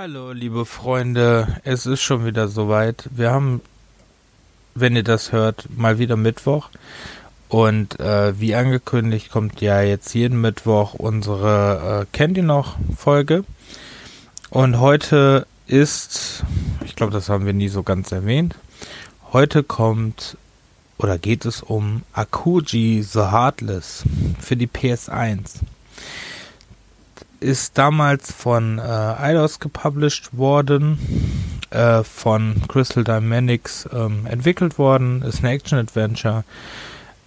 Hallo, liebe Freunde, es ist schon wieder soweit. Wir haben, wenn ihr das hört, mal wieder Mittwoch. Und äh, wie angekündigt kommt ja jetzt jeden Mittwoch unsere äh, Kennt ihr noch Folge. Und heute ist, ich glaube, das haben wir nie so ganz erwähnt. Heute kommt oder geht es um Akuji The Heartless für die PS1 ist damals von äh, Eidos gepublished worden, äh, von Crystal Dynamics ähm, entwickelt worden, ist ein Action-Adventure,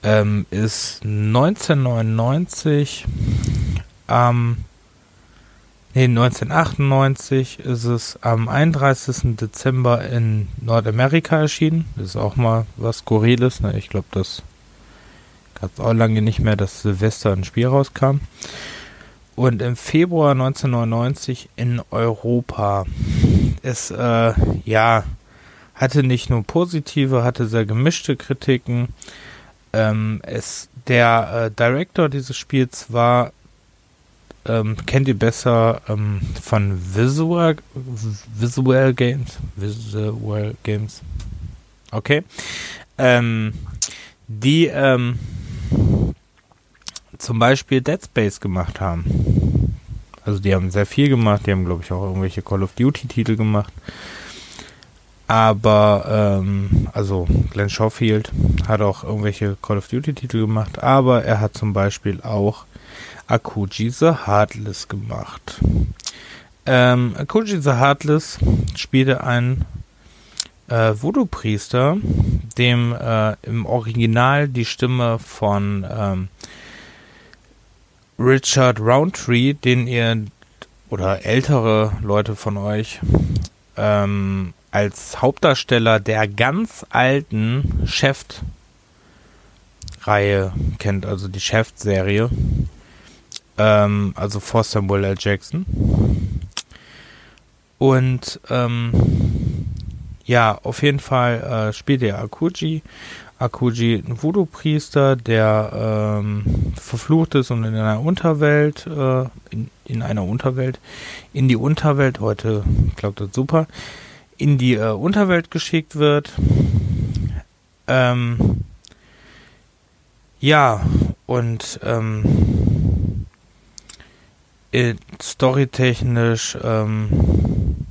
ähm, ist 1999, ähm, nee, 1998 ist es am 31. Dezember in Nordamerika erschienen. Das ist auch mal was Skurriles, ne? Ich glaube, das gab es auch lange nicht mehr, dass Silvester ein Spiel rauskam und im Februar 1999 in Europa. Es, äh, ja, hatte nicht nur positive, hatte sehr gemischte Kritiken. Ähm, es, der äh, Director dieses Spiels war, ähm, kennt ihr besser ähm, von Visual, Visual Games, Visual Games. Okay. Ähm, die, ähm, zum Beispiel Dead Space gemacht haben. Also die haben sehr viel gemacht, die haben glaube ich auch irgendwelche Call of Duty Titel gemacht. Aber, ähm, also Glenn Schofield hat auch irgendwelche Call of Duty Titel gemacht, aber er hat zum Beispiel auch Akuji the Heartless gemacht. Ähm, Akuji the Heartless spielte einen äh, Voodoo-Priester, dem äh, im Original die Stimme von ähm, Richard Roundtree, den ihr oder ältere Leute von euch ähm, als Hauptdarsteller der ganz alten Chef-Reihe kennt, also die Chef-Serie. Ähm, also vor Samuel L. Jackson. Und ähm, ja, auf jeden Fall äh, spielt er Akuji Akuji ein Voodoo-Priester, der ähm, verflucht ist und in einer Unterwelt, äh, in, in, einer Unterwelt, in die Unterwelt, heute glaubt das super, in die äh, Unterwelt geschickt wird. Ähm, ja, und ähm, storytechnisch ähm,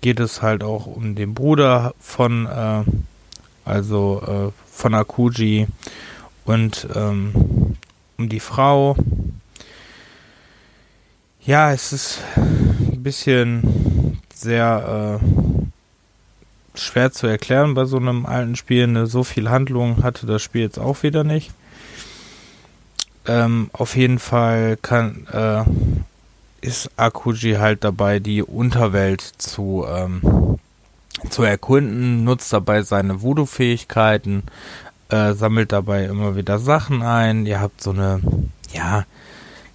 geht es halt auch um den Bruder von, äh, also äh, von Akuji und ähm, um die Frau. Ja, es ist ein bisschen sehr äh, schwer zu erklären bei so einem alten Spiel. Ne? So viel Handlung hatte das Spiel jetzt auch wieder nicht. Ähm, auf jeden Fall kann äh, ist Akuji halt dabei, die Unterwelt zu ähm, zu erkunden, nutzt dabei seine Voodoo-Fähigkeiten, äh, sammelt dabei immer wieder Sachen ein. Ihr habt so eine, ja,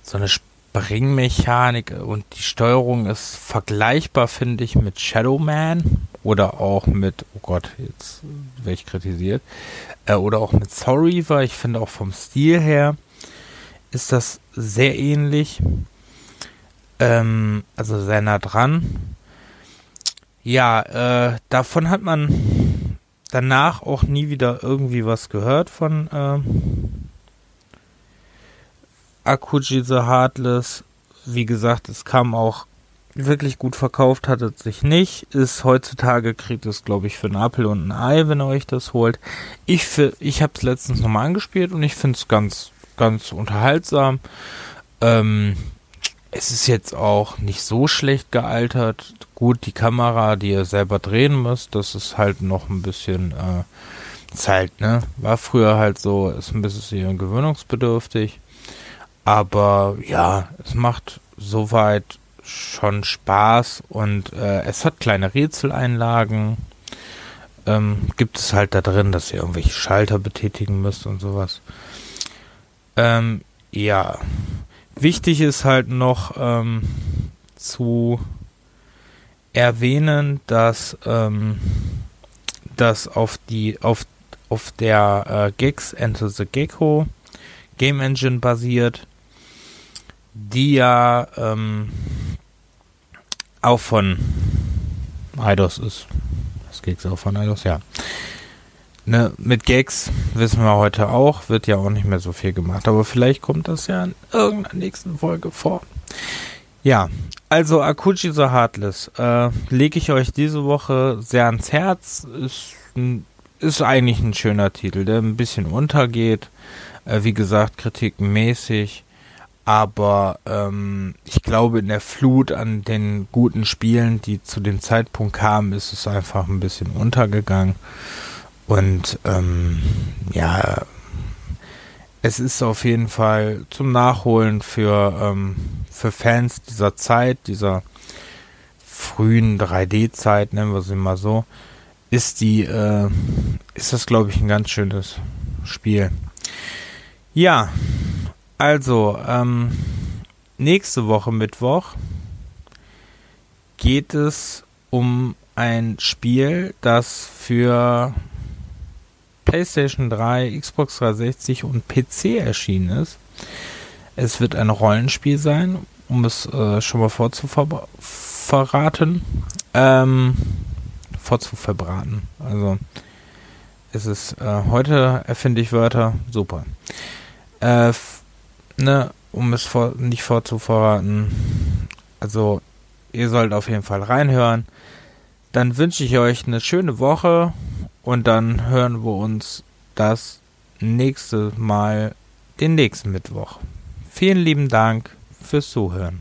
so eine Springmechanik und die Steuerung ist vergleichbar, finde ich, mit Shadow Man oder auch mit, oh Gott, jetzt werde ich kritisiert, äh, oder auch mit Soul Reaver. Ich finde auch vom Stil her ist das sehr ähnlich, ähm, also sehr nah dran. Ja, äh, davon hat man danach auch nie wieder irgendwie was gehört von äh, Akuji the Heartless. Wie gesagt, es kam auch wirklich gut verkauft, hat es sich nicht. Ist heutzutage kriegt es, glaube ich, für einen Apfel und ein Ei, wenn ihr euch das holt. Ich, ich habe es letztens nochmal angespielt und ich finde es ganz, ganz unterhaltsam. Ähm, es ist jetzt auch nicht so schlecht gealtert. Gut, die Kamera, die ihr selber drehen müsst, das ist halt noch ein bisschen äh, Zeit, ne? War früher halt so, ist ein bisschen gewöhnungsbedürftig. Aber ja, es macht soweit schon Spaß und äh, es hat kleine Rätseleinlagen. Ähm, gibt es halt da drin, dass ihr irgendwelche Schalter betätigen müsst und sowas. Ähm, ja. Wichtig ist halt noch ähm, zu erwähnen, dass ähm, das auf die auf auf der äh, Gex Enter the Gecko Game Engine basiert, die ja ähm, auch von Eidos ist. Das Gags auch von Eidos, ja. Ne, mit Gags wissen wir heute auch, wird ja auch nicht mehr so viel gemacht, aber vielleicht kommt das ja in irgendeiner nächsten Folge vor. Ja, also Akuchi the Heartless äh, lege ich euch diese Woche sehr ans Herz. Ist, ist eigentlich ein schöner Titel, der ein bisschen untergeht. Äh, wie gesagt, kritikmäßig. Aber ähm, ich glaube, in der Flut an den guten Spielen, die zu dem Zeitpunkt kamen, ist es einfach ein bisschen untergegangen. Und ähm, ja, es ist auf jeden Fall zum Nachholen für, ähm, für Fans dieser Zeit, dieser frühen 3D-Zeit, nennen wir sie mal so, ist die, äh, ist das, glaube ich, ein ganz schönes Spiel. Ja, also, ähm, nächste Woche Mittwoch geht es um ein Spiel, das für PlayStation 3, Xbox 360 und PC erschienen ist. Es wird ein Rollenspiel sein, um es äh, schon mal vorzuverraten. Ähm, vorzuverbraten. Also es ist äh, heute erfinde ich Wörter, super. Äh, ne, um es vor, nicht vorzuverraten. Also ihr sollt auf jeden Fall reinhören. Dann wünsche ich euch eine schöne Woche und dann hören wir uns das nächste Mal den nächsten Mittwoch. Vielen lieben Dank fürs Zuhören.